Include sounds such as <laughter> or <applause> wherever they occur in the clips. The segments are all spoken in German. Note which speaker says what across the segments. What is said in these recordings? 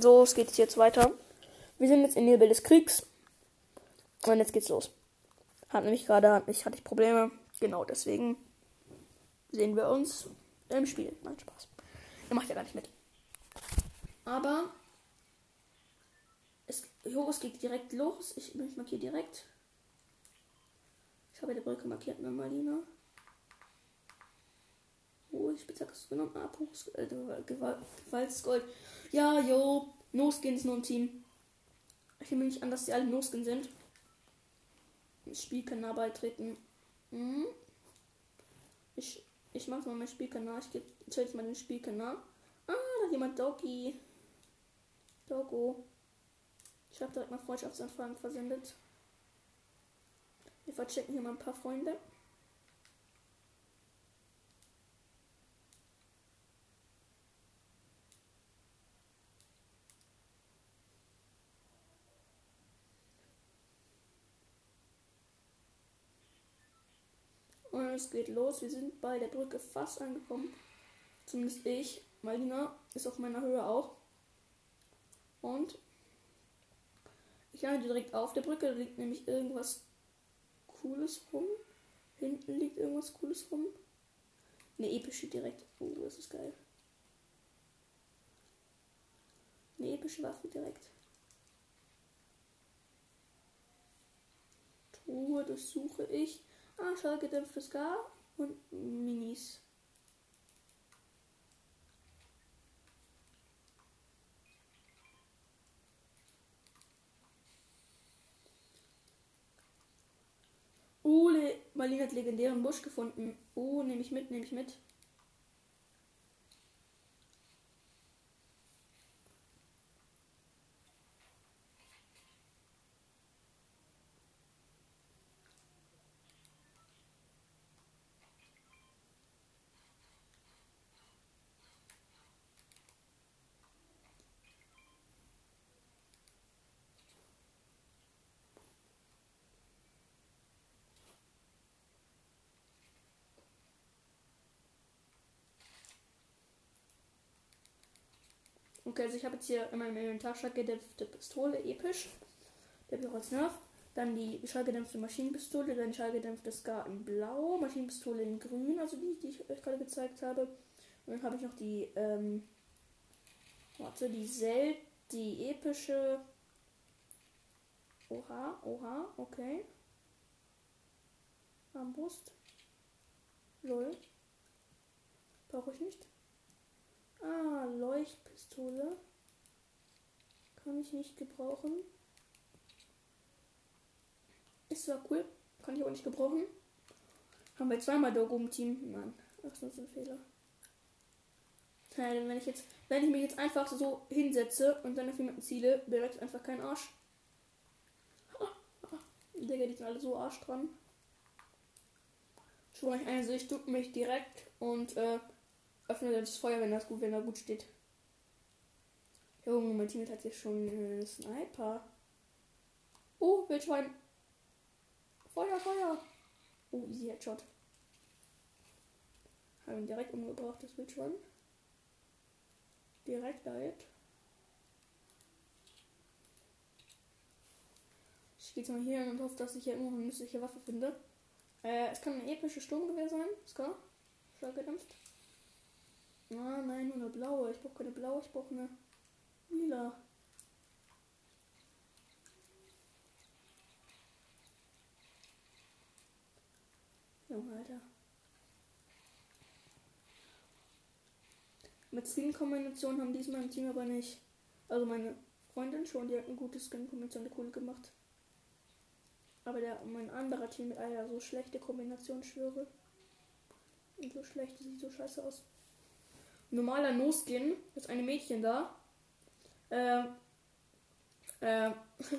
Speaker 1: So, es geht jetzt weiter. Wir sind jetzt in Nebel des Kriegs. Und jetzt geht's los. Hat nämlich gerade, ich hatte ich Probleme. Genau deswegen sehen wir uns im Spiel. Nein, Spaß. Ihr macht ja gar nicht mit. Aber es, es geht direkt los. Ich, ich markiere direkt. Ich habe die Brücke markiert, ne, Marlina? Oh, die Spitzhacke genommen. Pures äh, Gewaltsgold. Ja, jo. No-Skin ist nur ein Team. Ich nehme nicht an, dass sie alle No-Skin sind. Das Spielkanal beitreten. Hm. Ich, ich mache mal meinen Spielkanal. Ich gebe jetzt mal den Spielkanal. Ah, da hat jemand Doggy. Doggo. Ich habe direkt mal Freundschaftsanfragen versendet. Wir verchecken hier mal ein paar Freunde. Und es geht los. Wir sind bei der Brücke fast angekommen. Zumindest ich. Malina ist auf meiner Höhe auch. Und ich lande direkt auf der Brücke. Da liegt nämlich irgendwas Cooles rum. Hinten liegt irgendwas Cooles rum. Eine epische direkt. Oh, das ist geil. Eine epische Waffe direkt. Truhe, das suche ich. Ah, schallgedämpftes Gar und Minis. Oh, Marlene hat legendären Busch gefunden. Oh, nehme ich mit, nehme ich mit. Okay, also ich habe jetzt hier in meinem Inventar schallgedämpfte Pistole, episch. Der als Nerf. Dann die schallgedämpfte Maschinenpistole, dann schallgedämpfte Scar in blau, Maschinenpistole in grün, also die, die ich euch gerade gezeigt habe. Und dann habe ich noch die, ähm, warte, die Sel, die epische. Oha, oha, okay. Armbrust. Lol. Brauche ich nicht. Ah, Leuchtpistole. Kann ich nicht gebrauchen. Ist zwar cool, kann ich auch nicht gebrauchen. Haben wir zweimal Dog im Team? Ach, das ist ein Fehler. Nein, wenn ich jetzt, wenn ich mich jetzt einfach so hinsetze und dann auf jemanden ziele, direkt einfach kein Arsch. <laughs> Digga, die sind alle so arsch dran. Schwör ich eine, duck mich direkt und äh, öffne das Feuer, wenn das gut, wenn er gut steht. Junge, mein Team hat jetzt schon einen Sniper. Oh, Wildschwein. Feuer, Feuer. Oh, easy Headshot. Haben direkt umgebracht, das Wildschwein. Direkt Diet. Ich gehe jetzt mal hier und hoffe, dass ich hier immer eine nützliche Waffe finde. Äh, es kann ein episches Sturmgewehr sein. Ska. Stark gedämpft. Ah, nein, nur eine blaue. Ich brauche keine blaue, ich brauche eine lila. Junge, Alter. Mit Skin-Kombination haben diesmal im Team aber nicht. Also meine Freundin schon, die hat eine gute Skin-Kombination, eine coole gemacht. Aber der, mein anderer Team mit einer so schlechte Kombination schwöre. Und so schlecht, sieht so scheiße aus normaler No-Skin. Ist eine Mädchen da. Ähm, äh,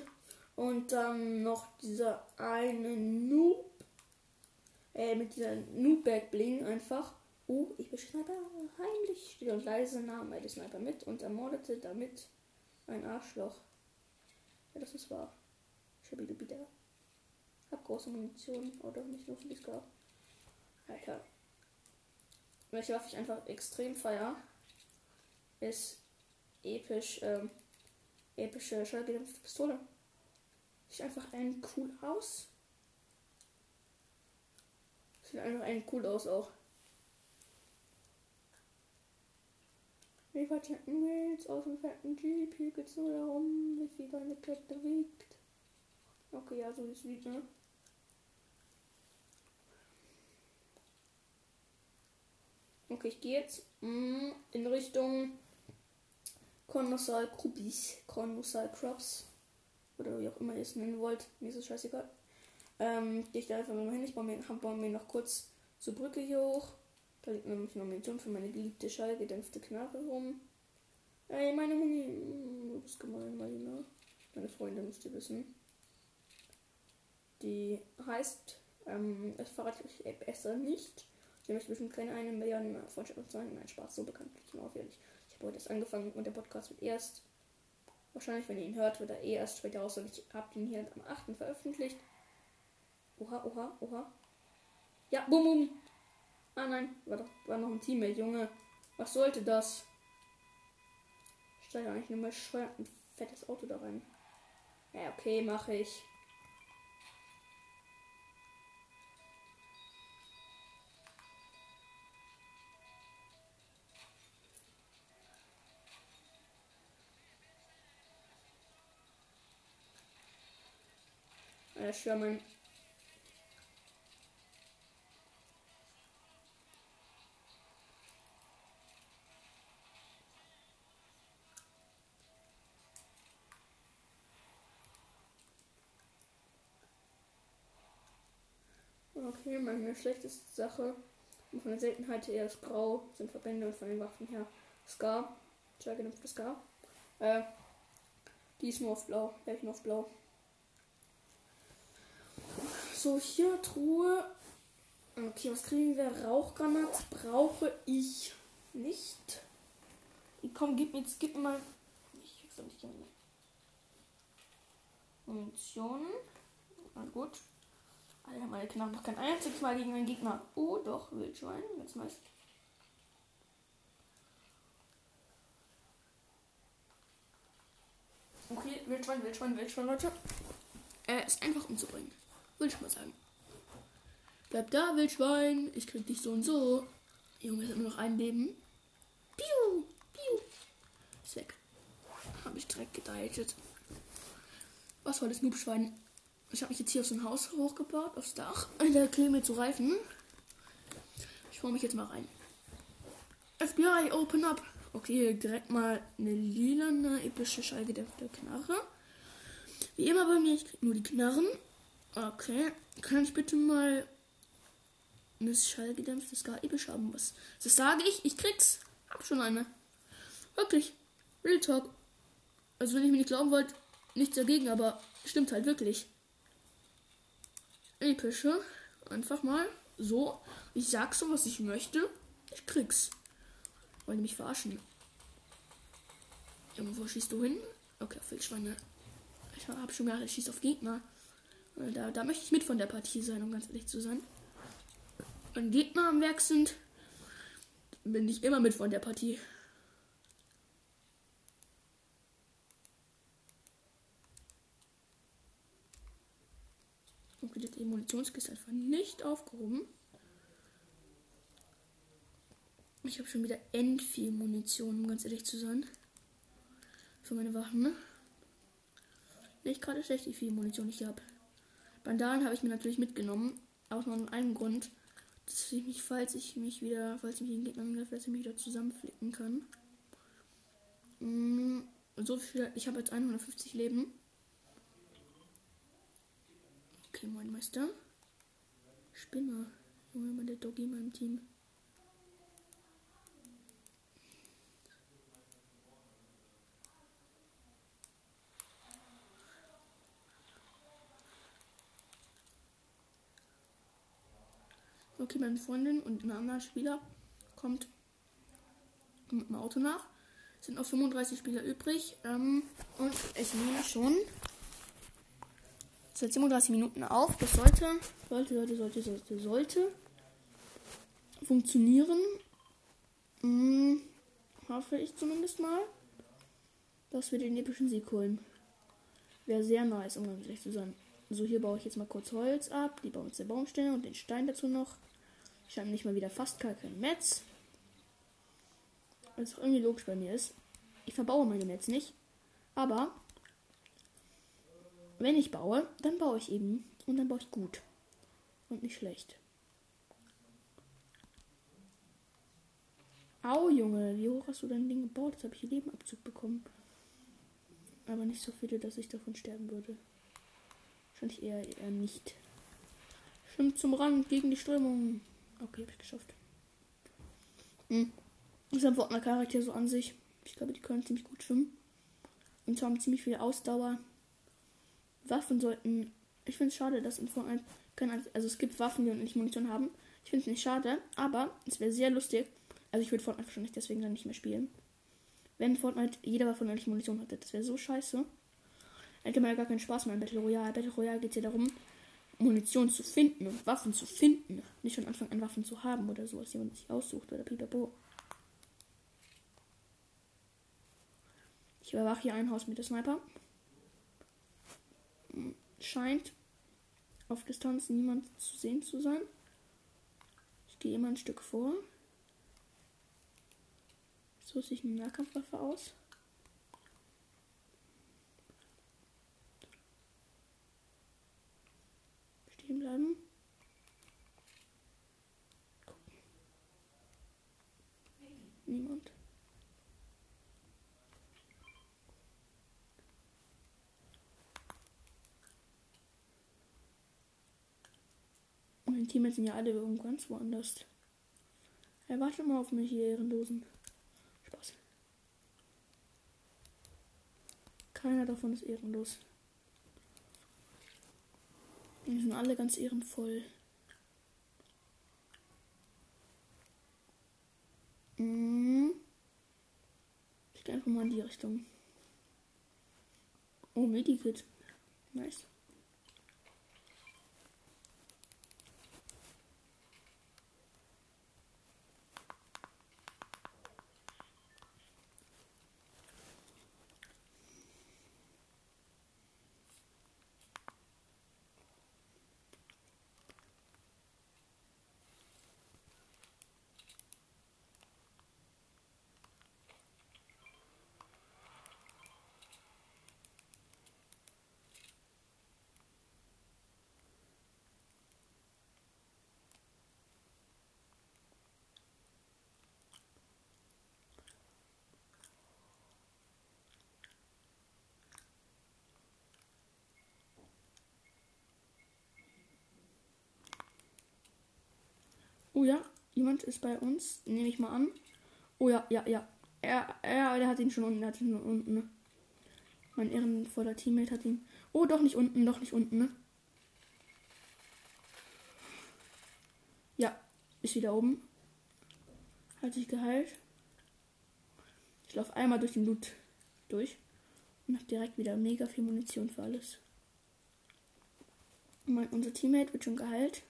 Speaker 1: <laughs> und dann noch dieser eine Noob. Äh, mit dieser Noob-Back Bling einfach. Oh, ich bin Sniper heimlich. Still und leise nahm er Sniper mit und ermordete damit ein Arschloch. Ja, das ist wahr. Shabby wieder. Hab große Munition. Oder nicht nur für die. Alter welche Waffe ich einfach extrem feier, ist episch ähm, epische schallgedämpfte Pistole. Sieht einfach ein cool aus. Sieht einfach ein cool aus auch. Wie weit wir jetzt aus dem fetten Jeep? Hier geht's nur darum, wie viel deine Kette wiegt. Okay, ja, so wie es wiegt, ne? Okay, ich gehe jetzt mm, in Richtung Kolossal Krubis, Kolossal Crops. Oder wie auch immer ihr es nennen wollt. Mir ist es scheißegal. Ähm, gehe ich da einfach mal hin. Ich baue mir, baue mir noch kurz zur Brücke hier hoch. Da liegt nämlich noch Munition für meine geliebte schallgedämpfte Knarre rum. Ey, meine Muni. Du bist gemein, Marina. Meine Freundin müsst ihr wissen. Die heißt, ähm, das verrate ich besser nicht. Sie möchte bestimmt keine eine Million Freundschaften sein. Nein, Spaß, so bekanntlich, unaufhörlich. Ich habe heute erst angefangen und der Podcast wird erst, wahrscheinlich, wenn ihr ihn hört, wird er eh erst später raus. Und ich habe ihn hier am 8. veröffentlicht. Oha, oha, oha. Ja, bum, bum. Ah nein, war doch war noch ein Teammate, Junge. Was sollte das? Ich steige eigentlich nur mal ein fettes Auto da rein. Ja, okay, mache ich. Äh, Sherman Okay, meine schlechteste Sache. Und von der Seltenheit eher ist grau, sind Verbände und von den Waffen her Scar. Sehr gedämpfte Scar. Äh, die ist nur auf blau. Ja, ich nur auf blau. So, hier Truhe. Okay, was kriegen wir? Rauchgranat brauche ich nicht. Komm, gib mir jetzt, gib mir mal. Ich krieg's nicht gerne. Munition. Na gut. Alter, meine Knochen noch kein einziges Mal gegen einen Gegner. Oh, doch, Wildschwein. Ganz nice. Okay, Wildschwein, Wildschwein, Wildschwein, Leute. Er ist einfach umzubringen. Will ich mal sagen. Bleib da, Wildschwein. Ich krieg dich so und so. Junge, hat nur noch ein Leben. Piu, piu. Ist weg. Habe ich Dreck gedeitet. Was war das Noobschwein? Ich habe mich jetzt hier auf so ein Haus hochgebaut, aufs Dach. Da kleben mir zu Reifen. Ich hole mich jetzt mal rein. FBI, open up. Okay, direkt mal eine lilane, epische schallgedämpfte Knarre. Wie immer bei mir, ich krieg nur die Knarren. Okay, kann ich bitte mal eine schallgedämpfte Ska episch haben? Was? Das sage ich, ich krieg's. Hab schon eine. Wirklich. Real Talk. Also wenn ich mir nicht glauben wollt, nichts dagegen, aber stimmt halt wirklich epische. Einfach mal so. Ich sag so, was ich möchte. Ich krieg's. Wollen mich verarschen? Irgendwo schießt du hin? Okay, Wildschweine. Ich hab schon gedacht, ich schieß auf Gegner. Da, da möchte ich mit von der Partie sein, um ganz ehrlich zu sein. Wenn Gegner am Werk sind, bin ich immer mit von der Partie. Und die Munitionskiste einfach nicht aufgehoben. Ich habe schon wieder end viel Munition, um ganz ehrlich zu sein. Für meine Waffen, ne? Nicht gerade schlecht, wie viel Munition ich habe. Bandalen habe ich mir natürlich mitgenommen. Aus nur einem Grund. Dass ich mich, falls ich mich wieder, falls ich mich den Gegner angreife, dass ich mich wieder zusammenflicken kann. Mm, so viel, ich habe jetzt 150 Leben. Okay, mein Meister. Spinner. Junge, der Doggy in meinem Team. Okay, meine Freundin und ein anderer Spieler kommt mit dem Auto nach. Es sind noch 35 Spieler übrig. Ähm, und ich nehme schon seit 37 Minuten auf. Das sollte, sollte, sollte, sollte, sollte, sollte funktionieren. Hm, hoffe ich zumindest mal. dass wir den epischen Sieg holen. Wäre sehr nice, um ganz ehrlich zu sein. So, hier baue ich jetzt mal kurz Holz ab. Die Baumstämme und den Stein dazu noch. Ich habe nicht mal wieder fast gar kein Metz. Was auch irgendwie logisch bei mir ist. Ich verbaue meine Metz nicht. Aber wenn ich baue, dann baue ich eben. Und dann baue ich gut. Und nicht schlecht. Au, Junge, wie hoch hast du dein Ding gebaut? Jetzt habe ich Lebenabzug bekommen. Aber nicht so viele, dass ich davon sterben würde. Wahrscheinlich eher, eher nicht. Schwimmt zum Rand gegen die Strömung. Okay, habe ich geschafft. Hm. Das ist ein Fortner Charakter so an sich. Ich glaube, die können ziemlich gut schwimmen. Und haben ziemlich viel Ausdauer. Waffen sollten. Ich finde es schade, dass in Fortnite können. Also es gibt Waffen, die nicht Munition haben. Ich finde es nicht schade, aber es wäre sehr lustig. Also ich würde Fortnite wahrscheinlich deswegen dann nicht mehr spielen. Wenn Fortnite jeder Waffe nicht Munition hatte. Das wäre so scheiße. Hätte man ja gar keinen Spaß mehr in Battle Royale. Battle Royale geht es ja darum, Munition zu finden und Waffen zu finden. Nicht von Anfang an Waffen zu haben oder so, was jemand sich aussucht oder pipapo. Ich überwache hier ein Haus mit der Sniper. Scheint auf Distanz niemand zu sehen zu sein. Ich gehe immer ein Stück vor. So sieht eine Nahkampfwaffe aus. Stehen bleiben. Niemand. Meine Teammates sind ja alle irgendwo ganz woanders. Er wartet mal auf mich, hier Ehrenlosen. Spaß. Keiner davon ist ehrenlos. Die sind alle ganz ehrenvoll. Mhm. Ich gehe einfach mal in die Richtung. Oh, Medikit. Nice. Oh ja, jemand ist bei uns. Nehme ich mal an. Oh ja, ja, ja. Er, er, der hat ihn schon unten. Der hat ihn schon unten. Ne? Mein ehrenvoller Teammate hat ihn. Oh, doch nicht unten, doch nicht unten, ne? Ja, ist wieder oben. Hat sich geheilt. Ich laufe einmal durch den Loot durch. Und hab direkt wieder mega viel Munition für alles. Mein, unser Teammate wird schon geheilt.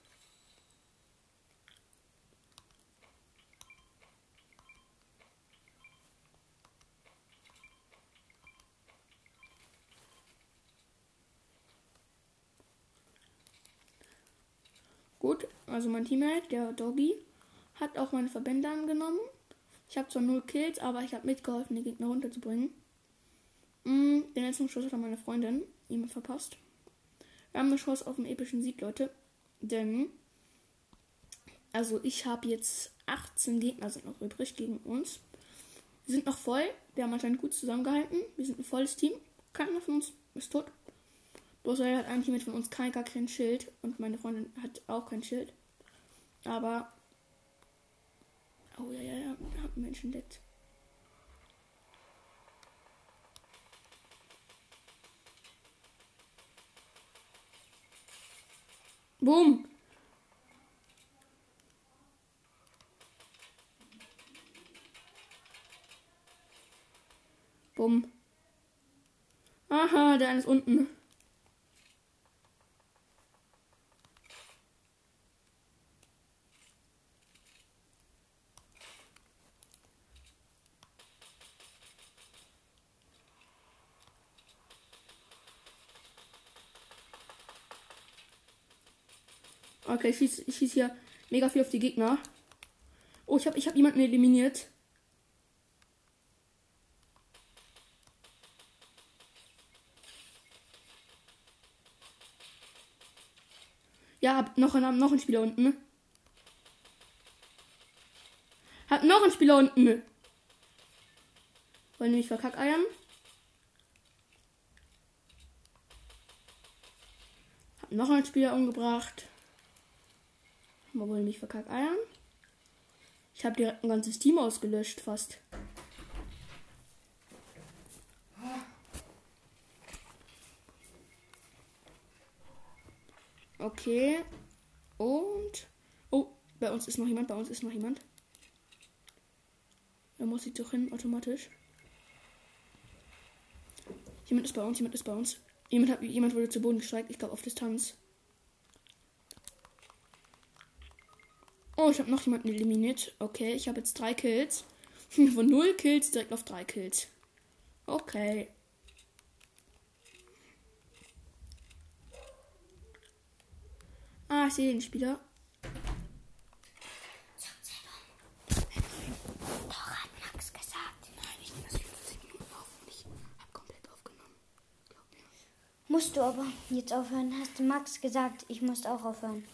Speaker 1: Gut, also mein Teammate, der Doggy, hat auch meine Verbände angenommen. Ich habe zwar null Kills, aber ich habe mitgeholfen, die Gegner runterzubringen. Mm, den letzten Schuss hat meine Freundin ihm verpasst. Wir haben eine Chance auf einen epischen Sieg, Leute. Denn, also ich habe jetzt 18 Gegner sind noch übrig gegen uns. Wir sind noch voll. Wir haben anscheinend gut zusammengehalten. Wir sind ein volles Team. Keiner von uns ist tot. Bloß er hat eigentlich mit von uns kein gar kein Schild und meine Freundin hat auch kein Schild. Aber. Oh ja, ja, ja, wir haben Menschen entdeckt. Boom! Bumm. Aha, der ist unten. Okay, ich schieße ich schieß hier mega viel auf die Gegner. Oh, ich habe ich hab jemanden eliminiert. Ja, hab noch, einen, noch einen Spieler unten. Hat noch einen Spieler unten. Wollen mich verkackeiern? Hab noch einen Spieler umgebracht. Mal wollen mich verkackeiern? Ich habe direkt ein ganzes Team ausgelöscht, fast. Okay. Und. Oh, bei uns ist noch jemand, bei uns ist noch jemand. Da muss ich doch hin, automatisch. Jemand ist bei uns, jemand ist bei uns. Jemand, hat, jemand wurde zu Boden gestreckt, ich glaube auf Distanz. Ich habe noch jemanden eliminiert. Okay, ich habe jetzt drei Kills. <laughs> Von null Kills direkt auf drei Kills. Okay. Ah, ich sehe den Spieler.
Speaker 2: Doch, hat Max gesagt.
Speaker 1: Nein, ich nehme das 50 Minuten auf und ich habe komplett aufgenommen. Glaub mir.
Speaker 2: Musst du aber jetzt aufhören, hast du Max gesagt, ich muss auch aufhören.